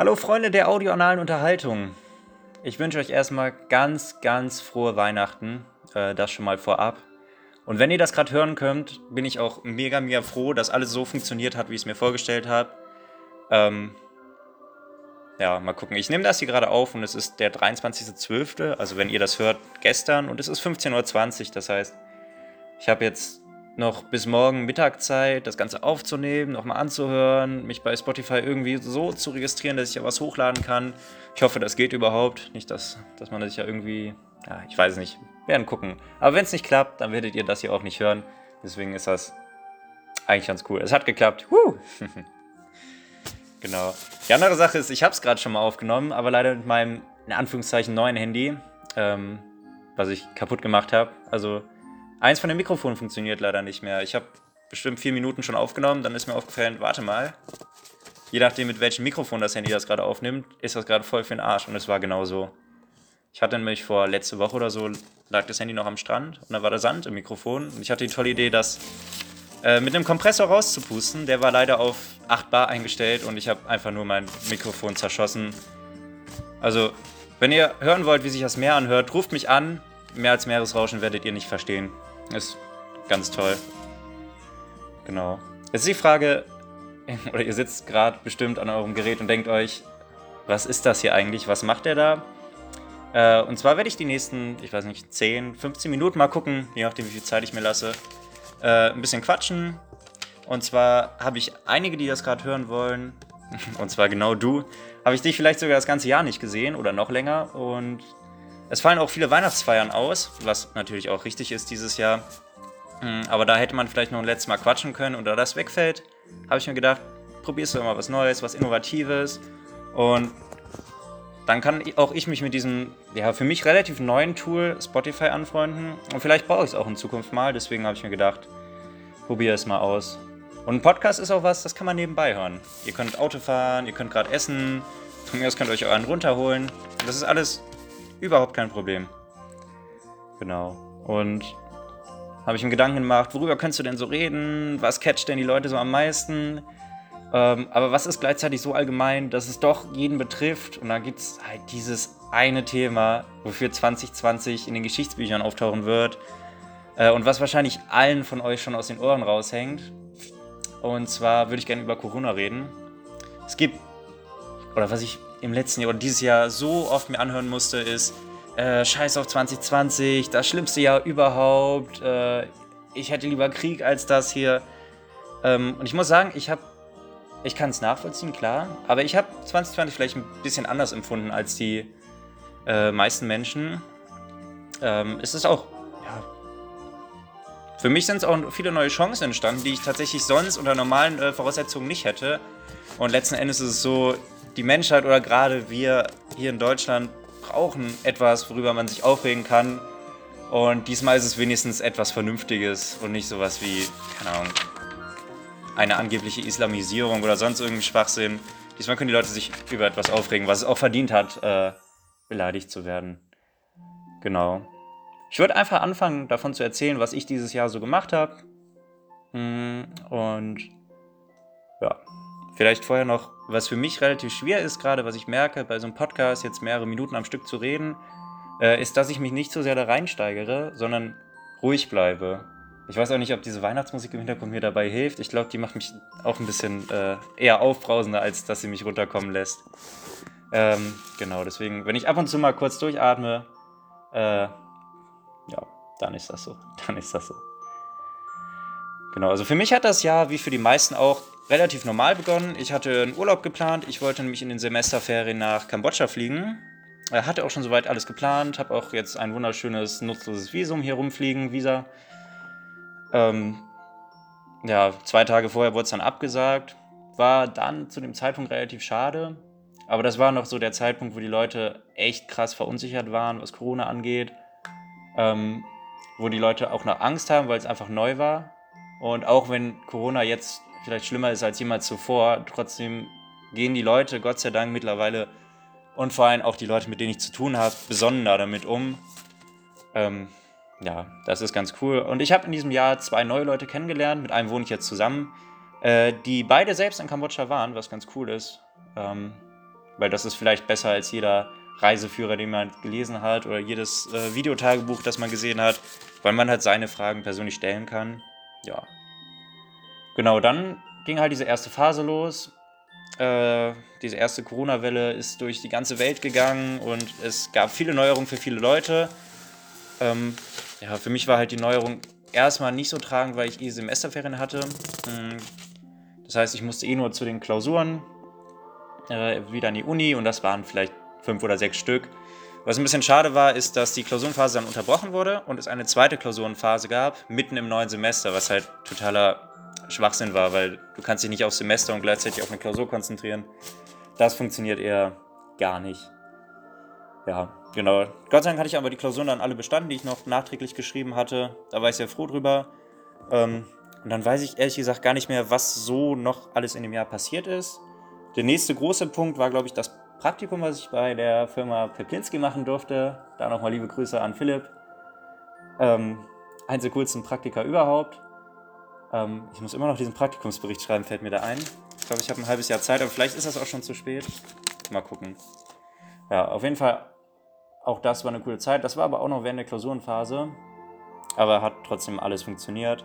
Hallo Freunde der audioanalen Unterhaltung. Ich wünsche euch erstmal ganz, ganz frohe Weihnachten. Äh, das schon mal vorab. Und wenn ihr das gerade hören könnt, bin ich auch mega, mega froh, dass alles so funktioniert hat, wie ich es mir vorgestellt habe. Ähm, ja, mal gucken. Ich nehme das hier gerade auf und es ist der 23.12., also wenn ihr das hört, gestern und es ist 15.20 Uhr. Das heißt, ich habe jetzt noch bis morgen Mittag Zeit, das Ganze aufzunehmen, nochmal anzuhören, mich bei Spotify irgendwie so zu registrieren, dass ich ja was hochladen kann. Ich hoffe, das geht überhaupt. Nicht, dass, dass man sich ja irgendwie, ja, ich weiß nicht, werden gucken. Aber wenn es nicht klappt, dann werdet ihr das hier auch nicht hören. Deswegen ist das eigentlich ganz cool. Es hat geklappt. Woo! genau. Die andere Sache ist, ich habe es gerade schon mal aufgenommen, aber leider mit meinem, in Anführungszeichen, neuen Handy, ähm, was ich kaputt gemacht habe. Also Eins von den Mikrofonen funktioniert leider nicht mehr. Ich habe bestimmt vier Minuten schon aufgenommen, dann ist mir aufgefallen, warte mal. Je nachdem, mit welchem Mikrofon das Handy das gerade aufnimmt, ist das gerade voll für den Arsch. Und es war genau so. Ich hatte nämlich vor letzte Woche oder so, lag das Handy noch am Strand und da war der Sand im Mikrofon. Und ich hatte die tolle Idee, das äh, mit einem Kompressor rauszupusten. Der war leider auf 8 Bar eingestellt und ich habe einfach nur mein Mikrofon zerschossen. Also, wenn ihr hören wollt, wie sich das Meer anhört, ruft mich an. Mehr als Meeresrauschen werdet ihr nicht verstehen. Ist ganz toll. Genau. Jetzt ist die Frage, oder ihr sitzt gerade bestimmt an eurem Gerät und denkt euch, was ist das hier eigentlich? Was macht der da? Äh, und zwar werde ich die nächsten, ich weiß nicht, 10, 15 Minuten mal gucken, je nachdem, wie viel Zeit ich mir lasse, äh, ein bisschen quatschen. Und zwar habe ich einige, die das gerade hören wollen, und zwar genau du, habe ich dich vielleicht sogar das ganze Jahr nicht gesehen oder noch länger. Und es fallen auch viele Weihnachtsfeiern aus, was natürlich auch richtig ist dieses Jahr. Hm, aber da hätte man vielleicht noch ein letztes Mal quatschen können und da das wegfällt, habe ich mir gedacht, probierst du mal was Neues, was Innovatives. Und dann kann auch ich mich mit diesem, ja, für mich relativ neuen Tool Spotify anfreunden. Und vielleicht brauche ich es auch in Zukunft mal. Deswegen habe ich mir gedacht, probiere es mal aus. Und ein Podcast ist auch was, das kann man nebenbei hören. Ihr könnt Auto fahren, ihr könnt gerade essen, von mir aus könnt ihr euch euren runterholen. Das ist alles Überhaupt kein Problem. Genau. Und habe ich mir Gedanken gemacht, worüber könntest du denn so reden? Was catcht denn die Leute so am meisten? Ähm, aber was ist gleichzeitig so allgemein, dass es doch jeden betrifft? Und da gibt es halt dieses eine Thema, wofür 2020 in den Geschichtsbüchern auftauchen wird. Äh, und was wahrscheinlich allen von euch schon aus den Ohren raushängt. Und zwar würde ich gerne über Corona reden. Es gibt, oder was ich im letzten Jahr oder dieses Jahr so oft mir anhören musste, ist äh, Scheiß auf 2020, das schlimmste Jahr überhaupt. Äh, ich hätte lieber Krieg als das hier. Ähm, und ich muss sagen, ich habe, ich kann es nachvollziehen, klar, aber ich habe 2020 vielleicht ein bisschen anders empfunden als die äh, meisten Menschen. Ähm, es ist auch, ja, für mich sind es auch viele neue Chancen entstanden, die ich tatsächlich sonst unter normalen äh, Voraussetzungen nicht hätte. Und letzten Endes ist es so, die Menschheit oder gerade wir hier in Deutschland brauchen etwas, worüber man sich aufregen kann. Und diesmal ist es wenigstens etwas Vernünftiges und nicht sowas wie, keine Ahnung, eine angebliche Islamisierung oder sonst irgendein Schwachsinn. Diesmal können die Leute sich über etwas aufregen, was es auch verdient hat, äh, beleidigt zu werden. Genau. Ich würde einfach anfangen, davon zu erzählen, was ich dieses Jahr so gemacht habe. Hm, und ja, Vielleicht vorher noch, was für mich relativ schwer ist, gerade was ich merke, bei so einem Podcast jetzt mehrere Minuten am Stück zu reden, äh, ist, dass ich mich nicht so sehr da reinsteigere, sondern ruhig bleibe. Ich weiß auch nicht, ob diese Weihnachtsmusik im Hintergrund mir dabei hilft. Ich glaube, die macht mich auch ein bisschen äh, eher aufbrausender, als dass sie mich runterkommen lässt. Ähm, genau, deswegen, wenn ich ab und zu mal kurz durchatme, äh, ja, dann ist das so. Dann ist das so. Genau, also für mich hat das Jahr, wie für die meisten auch, relativ normal begonnen. Ich hatte einen Urlaub geplant. Ich wollte nämlich in den Semesterferien nach Kambodscha fliegen. Er hatte auch schon soweit alles geplant. Habe auch jetzt ein wunderschönes, nutzloses Visum hier rumfliegen, Visa. Ähm, ja, zwei Tage vorher wurde es dann abgesagt. War dann zu dem Zeitpunkt relativ schade. Aber das war noch so der Zeitpunkt, wo die Leute echt krass verunsichert waren, was Corona angeht. Ähm, wo die Leute auch noch Angst haben, weil es einfach neu war. Und auch wenn Corona jetzt vielleicht schlimmer ist als jemals zuvor, trotzdem gehen die Leute, Gott sei Dank, mittlerweile und vor allem auch die Leute, mit denen ich zu tun habe, besonnener damit um. Ähm, ja, das ist ganz cool. Und ich habe in diesem Jahr zwei neue Leute kennengelernt, mit einem wohne ich jetzt zusammen, äh, die beide selbst in Kambodscha waren, was ganz cool ist. Ähm, weil das ist vielleicht besser als jeder Reiseführer, den man gelesen hat oder jedes äh, Videotagebuch, das man gesehen hat, weil man halt seine Fragen persönlich stellen kann. Ja. Genau, dann ging halt diese erste Phase los. Äh, diese erste Corona-Welle ist durch die ganze Welt gegangen und es gab viele Neuerungen für viele Leute. Ähm, ja, für mich war halt die Neuerung erstmal nicht so tragend, weil ich eh Semesterferien hatte. Hm, das heißt, ich musste eh nur zu den Klausuren äh, wieder an die Uni und das waren vielleicht fünf oder sechs Stück. Was ein bisschen schade war, ist, dass die Klausurenphase dann unterbrochen wurde und es eine zweite Klausurenphase gab, mitten im neuen Semester, was halt totaler Schwachsinn war, weil du kannst dich nicht aufs Semester und gleichzeitig auf eine Klausur konzentrieren. Das funktioniert eher gar nicht. Ja, genau. Gott sei Dank hatte ich aber die Klausuren dann alle bestanden, die ich noch nachträglich geschrieben hatte. Da war ich sehr froh drüber. Ähm, und dann weiß ich ehrlich gesagt gar nicht mehr, was so noch alles in dem Jahr passiert ist. Der nächste große Punkt war, glaube ich, das Praktikum, was ich bei der Firma Peplinski machen durfte. Da nochmal liebe Grüße an Philipp. Ähm, eins der coolsten Praktika überhaupt. Ähm, ich muss immer noch diesen Praktikumsbericht schreiben, fällt mir da ein. Ich glaube, ich habe ein halbes Jahr Zeit, aber vielleicht ist das auch schon zu spät. Mal gucken. Ja, auf jeden Fall, auch das war eine coole Zeit. Das war aber auch noch während der Klausurenphase. Aber hat trotzdem alles funktioniert.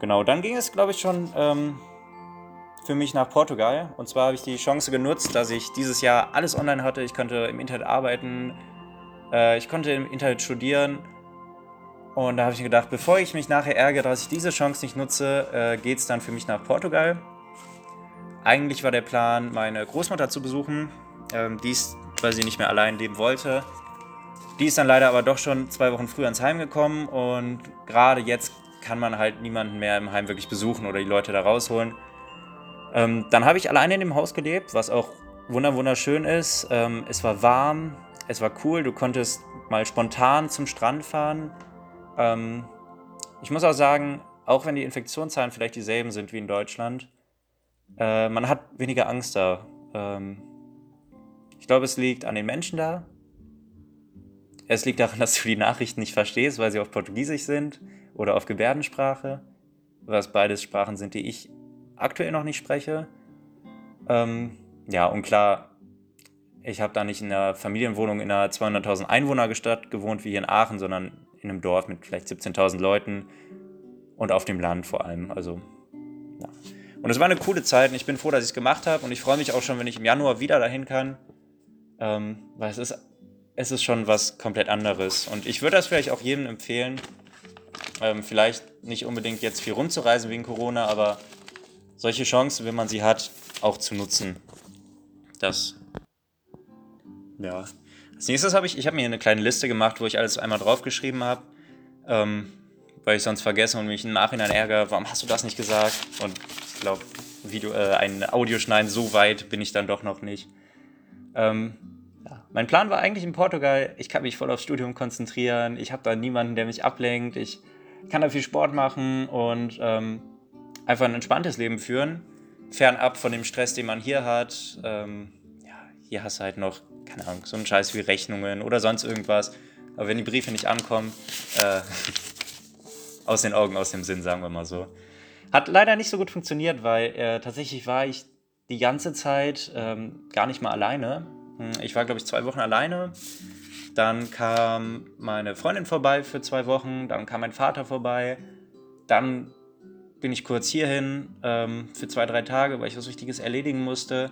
Genau, dann ging es, glaube ich, schon ähm, für mich nach Portugal. Und zwar habe ich die Chance genutzt, dass ich dieses Jahr alles online hatte. Ich konnte im Internet arbeiten, äh, ich konnte im Internet studieren und da habe ich mir gedacht, bevor ich mich nachher ärgere, dass ich diese Chance nicht nutze, äh, geht es dann für mich nach Portugal. Eigentlich war der Plan, meine Großmutter zu besuchen. Ähm, die ist, weil sie nicht mehr allein leben wollte. Die ist dann leider aber doch schon zwei Wochen früher ins Heim gekommen und gerade jetzt kann man halt niemanden mehr im Heim wirklich besuchen oder die Leute da rausholen. Ähm, dann habe ich alleine in dem Haus gelebt, was auch wunderschön ist. Ähm, es war warm, es war cool, du konntest mal spontan zum Strand fahren. Ähm, ich muss auch sagen, auch wenn die Infektionszahlen vielleicht dieselben sind wie in Deutschland, äh, man hat weniger Angst da. Ähm, ich glaube, es liegt an den Menschen da. Es liegt daran, dass du die Nachrichten nicht verstehst, weil sie auf Portugiesisch sind oder auf Gebärdensprache, was beides Sprachen sind, die ich aktuell noch nicht spreche. Ähm, ja, und klar, ich habe da nicht in einer Familienwohnung in einer 200.000 Einwohnerstadt gewohnt wie hier in Aachen, sondern in einem Dorf mit vielleicht 17.000 Leuten und auf dem Land vor allem. Also, ja. Und es war eine coole Zeit und ich bin froh, dass ich es gemacht habe und ich freue mich auch schon, wenn ich im Januar wieder dahin kann, ähm, weil es ist, es ist schon was komplett anderes. Und ich würde das vielleicht auch jedem empfehlen, ähm, vielleicht nicht unbedingt jetzt viel rumzureisen wegen Corona, aber solche Chancen, wenn man sie hat, auch zu nutzen. Das, ja, als nächstes habe ich, ich habe mir eine kleine Liste gemacht, wo ich alles einmal draufgeschrieben habe, ähm, weil ich sonst vergesse und mich im Nachhinein ärgere, warum hast du das nicht gesagt? Und ich glaube, Video, äh, ein Audio schneiden, so weit bin ich dann doch noch nicht. Ähm, ja. Mein Plan war eigentlich in Portugal, ich kann mich voll aufs Studium konzentrieren, ich habe da niemanden, der mich ablenkt, ich kann da viel Sport machen und ähm, einfach ein entspanntes Leben führen, fernab von dem Stress, den man hier hat. Ähm, ja, hier hast du halt noch keine Ahnung, so ein Scheiß wie Rechnungen oder sonst irgendwas. Aber wenn die Briefe nicht ankommen, äh, aus den Augen, aus dem Sinn, sagen wir mal so. Hat leider nicht so gut funktioniert, weil äh, tatsächlich war ich die ganze Zeit ähm, gar nicht mal alleine. Hm, ich war, glaube ich, zwei Wochen alleine. Dann kam meine Freundin vorbei für zwei Wochen. Dann kam mein Vater vorbei. Dann bin ich kurz hierhin ähm, für zwei, drei Tage, weil ich was Wichtiges erledigen musste.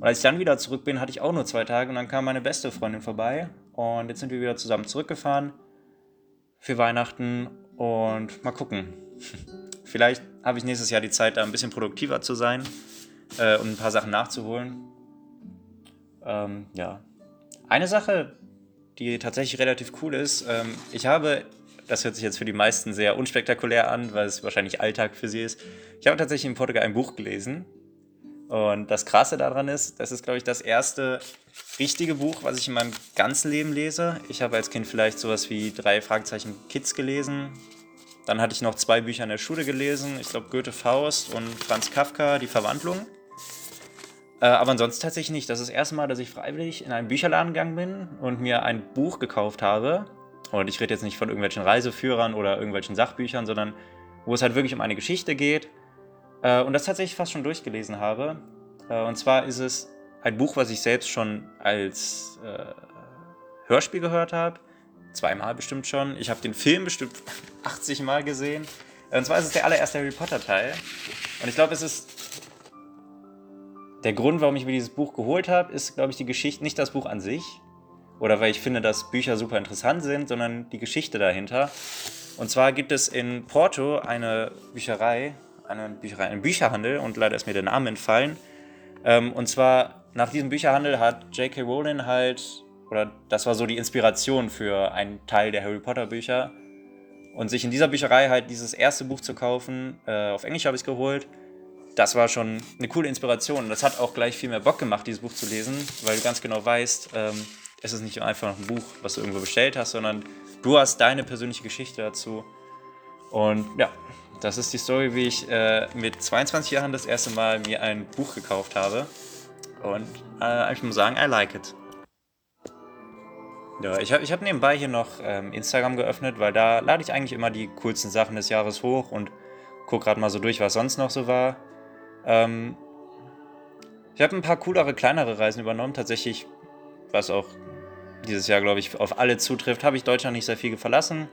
Und als ich dann wieder zurück bin, hatte ich auch nur zwei Tage und dann kam meine beste Freundin vorbei und jetzt sind wir wieder zusammen zurückgefahren für Weihnachten und mal gucken. Vielleicht habe ich nächstes Jahr die Zeit, da ein bisschen produktiver zu sein äh, und ein paar Sachen nachzuholen. Ähm, ja. Eine Sache, die tatsächlich relativ cool ist, ähm, ich habe, das hört sich jetzt für die meisten sehr unspektakulär an, weil es wahrscheinlich Alltag für sie ist, ich habe tatsächlich in Portugal ein Buch gelesen und das Krasse daran ist, das ist, glaube ich, das erste richtige Buch, was ich in meinem ganzen Leben lese. Ich habe als Kind vielleicht sowas wie drei Fragezeichen Kids gelesen. Dann hatte ich noch zwei Bücher in der Schule gelesen. Ich glaube Goethe Faust und Franz Kafka, Die Verwandlung. Äh, aber ansonsten tatsächlich nicht. Das ist das erste Mal, dass ich freiwillig in einen Bücherladen gegangen bin und mir ein Buch gekauft habe. Und ich rede jetzt nicht von irgendwelchen Reiseführern oder irgendwelchen Sachbüchern, sondern wo es halt wirklich um eine Geschichte geht äh, und das tatsächlich fast schon durchgelesen habe. Äh, und zwar ist es ein Buch, was ich selbst schon als äh, Hörspiel gehört habe. Zweimal bestimmt schon. Ich habe den Film bestimmt 80 Mal gesehen. Und zwar ist es der allererste Harry Potter Teil. Und ich glaube, es ist der Grund, warum ich mir dieses Buch geholt habe, ist, glaube ich, die Geschichte, nicht das Buch an sich. Oder weil ich finde, dass Bücher super interessant sind, sondern die Geschichte dahinter. Und zwar gibt es in Porto eine Bücherei, eine Bücherei, einen Bücherhandel und leider ist mir der Name entfallen. Ähm, und zwar nach diesem Bücherhandel hat J.K. Rowling halt, oder das war so die Inspiration für einen Teil der Harry Potter Bücher. Und sich in dieser Bücherei halt dieses erste Buch zu kaufen, äh, auf Englisch habe ich es geholt, das war schon eine coole Inspiration. Das hat auch gleich viel mehr Bock gemacht, dieses Buch zu lesen, weil du ganz genau weißt, ähm, es ist nicht einfach ein Buch, was du irgendwo bestellt hast, sondern du hast deine persönliche Geschichte dazu. Und ja, das ist die Story, wie ich äh, mit 22 Jahren das erste Mal mir ein Buch gekauft habe. Und äh, ich muss sagen, I like it. Ja, ich habe ich hab nebenbei hier noch ähm, Instagram geöffnet, weil da lade ich eigentlich immer die coolsten Sachen des Jahres hoch und gucke gerade mal so durch, was sonst noch so war. Ähm, ich habe ein paar coolere, kleinere Reisen übernommen. Tatsächlich, was auch dieses Jahr, glaube ich, auf alle zutrifft, habe ich Deutschland nicht sehr viel verlassen.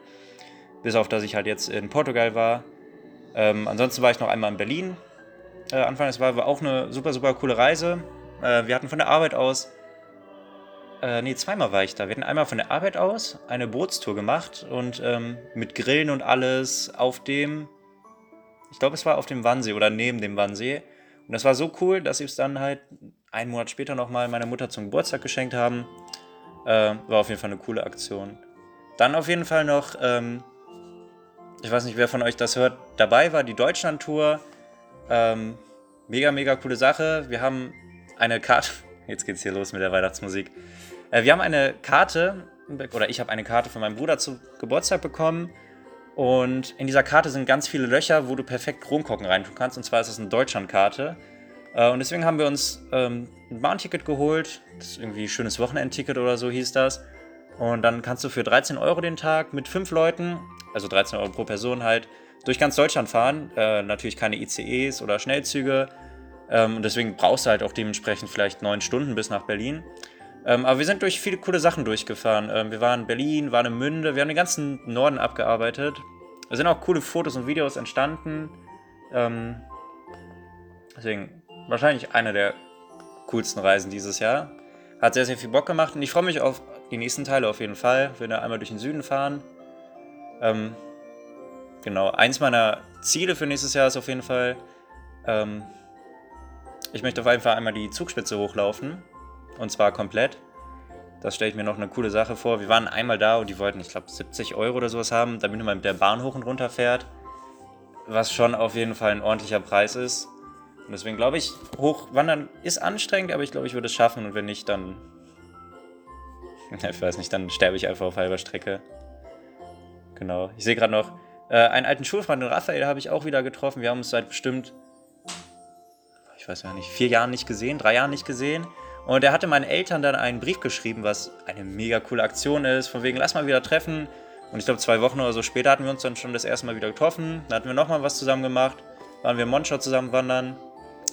Bis auf, dass ich halt jetzt in Portugal war. Ähm, ansonsten war ich noch einmal in Berlin. Äh, Anfang des Jahres war auch eine super, super coole Reise. Äh, wir hatten von der Arbeit aus äh, nee, zweimal war ich da. Wir hatten einmal von der Arbeit aus eine Bootstour gemacht und ähm, mit Grillen und alles auf dem, ich glaube, es war auf dem Wannsee oder neben dem Wannsee. Und das war so cool, dass sie es dann halt einen Monat später nochmal meiner Mutter zum Geburtstag geschenkt haben. Äh, war auf jeden Fall eine coole Aktion. Dann auf jeden Fall noch, ähm, ich weiß nicht, wer von euch das hört, dabei war, die Deutschland-Tour. Ähm, mega, mega coole Sache. Wir haben eine Karte. Jetzt geht's hier los mit der Weihnachtsmusik. Äh, wir haben eine Karte, oder ich habe eine Karte von meinem Bruder zu Geburtstag bekommen. Und in dieser Karte sind ganz viele Löcher, wo du perfekt Kronkorken reintun kannst. Und zwar ist es eine Deutschlandkarte. Äh, und deswegen haben wir uns ähm, ein Bahnticket geholt. Das ist irgendwie ein schönes Wochenendticket oder so hieß das. Und dann kannst du für 13 Euro den Tag mit fünf Leuten, also 13 Euro pro Person halt, durch ganz Deutschland fahren. Äh, natürlich keine ICEs oder Schnellzüge. Ähm, und deswegen brauchst du halt auch dementsprechend vielleicht neun Stunden bis nach Berlin. Ähm, aber wir sind durch viele coole Sachen durchgefahren. Ähm, wir waren in Berlin, waren in Münde, wir haben den ganzen Norden abgearbeitet. Es sind auch coole Fotos und Videos entstanden. Ähm, deswegen wahrscheinlich eine der coolsten Reisen dieses Jahr. Hat sehr, sehr viel Bock gemacht und ich freue mich auf die nächsten Teile auf jeden Fall. Wir werden einmal durch den Süden fahren. Ähm, genau, eins meiner Ziele für nächstes Jahr ist auf jeden Fall, ähm, ich möchte auf jeden Fall einmal die Zugspitze hochlaufen. Und zwar komplett. Das stelle ich mir noch eine coole Sache vor. Wir waren einmal da und die wollten, ich glaube, 70 Euro oder sowas haben, damit man mit der Bahn hoch und runter fährt. Was schon auf jeden Fall ein ordentlicher Preis ist. Und deswegen glaube ich, hochwandern ist anstrengend, aber ich glaube, ich würde es schaffen. Und wenn nicht, dann. Ich weiß nicht, dann sterbe ich einfach auf halber Strecke. Genau. Ich sehe gerade noch, äh, einen alten Schulfreund, den Raphael, habe ich auch wieder getroffen. Wir haben uns seit bestimmt, ich weiß ja nicht, vier Jahren nicht gesehen, drei Jahren nicht gesehen. Und er hatte meinen Eltern dann einen Brief geschrieben, was eine mega coole Aktion ist, von wegen, lass mal wieder treffen. Und ich glaube, zwei Wochen oder so später hatten wir uns dann schon das erste Mal wieder getroffen. Dann hatten wir nochmal was zusammen gemacht. Waren wir in Monschau zusammen wandern.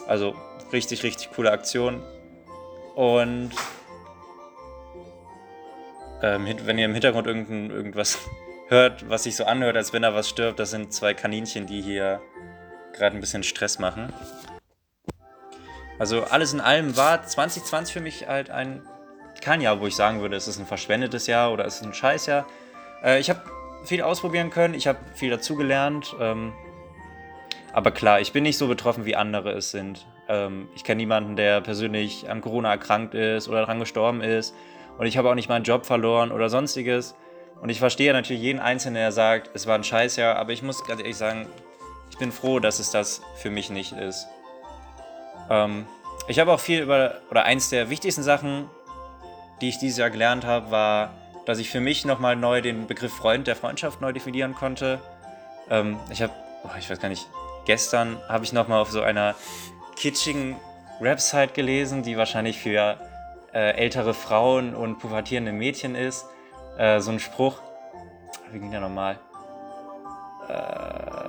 Also richtig, richtig coole Aktion. Und ähm, wenn ihr im Hintergrund irgendein, irgendwas hört, was sich so anhört, als wenn da was stirbt, das sind zwei Kaninchen, die hier gerade ein bisschen Stress machen. Also alles in allem war 2020 für mich halt ein kein Jahr, wo ich sagen würde, es ist ein verschwendetes Jahr oder es ist ein Scheißjahr. Äh, ich habe viel ausprobieren können, ich habe viel dazugelernt. Ähm, aber klar, ich bin nicht so betroffen, wie andere es sind. Ähm, ich kenne niemanden, der persönlich an Corona erkrankt ist oder daran gestorben ist. Und ich habe auch nicht meinen Job verloren oder sonstiges. Und ich verstehe natürlich jeden Einzelnen, der sagt, es war ein Scheißjahr. Aber ich muss ganz ehrlich sagen, ich bin froh, dass es das für mich nicht ist. Ähm, ich habe auch viel über, oder eins der wichtigsten Sachen, die ich dieses Jahr gelernt habe, war, dass ich für mich nochmal neu den Begriff Freund der Freundschaft neu definieren konnte. Ähm, ich habe, oh, ich weiß gar nicht, gestern habe ich nochmal auf so einer kitschigen Website gelesen, die wahrscheinlich für äh, ältere Frauen und pubertierende Mädchen ist. Äh, so ein Spruch. Wie ging der nochmal? Äh,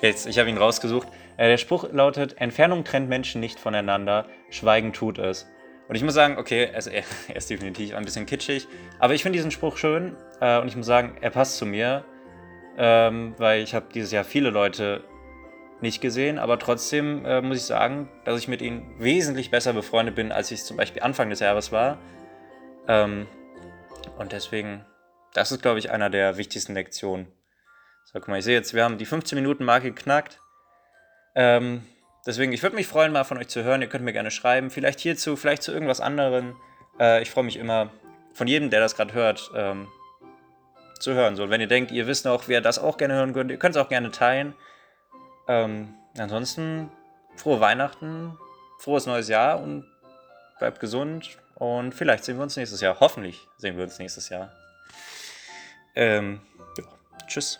Jetzt, ich habe ihn rausgesucht. Äh, der Spruch lautet: Entfernung trennt Menschen nicht voneinander, Schweigen tut es. Und ich muss sagen, okay, also er, er ist definitiv ein bisschen kitschig, aber ich finde diesen Spruch schön äh, und ich muss sagen, er passt zu mir, ähm, weil ich habe dieses Jahr viele Leute nicht gesehen, aber trotzdem äh, muss ich sagen, dass ich mit ihnen wesentlich besser befreundet bin, als ich es zum Beispiel Anfang des Jahres war. Ähm, und deswegen, das ist, glaube ich, einer der wichtigsten Lektionen. So, guck mal, ich sehe jetzt, wir haben die 15-Minuten-Marke geknackt. Ähm, deswegen, ich würde mich freuen, mal von euch zu hören. Ihr könnt mir gerne schreiben, vielleicht hierzu, vielleicht zu irgendwas anderem. Äh, ich freue mich immer von jedem, der das gerade hört, ähm, zu hören. So, und wenn ihr denkt, ihr wisst noch, wer das auch gerne hören könnte, ihr könnt es auch gerne teilen. Ähm, ansonsten frohe Weihnachten, frohes neues Jahr und bleibt gesund. Und vielleicht sehen wir uns nächstes Jahr. Hoffentlich sehen wir uns nächstes Jahr. Ähm, ja. Tschüss.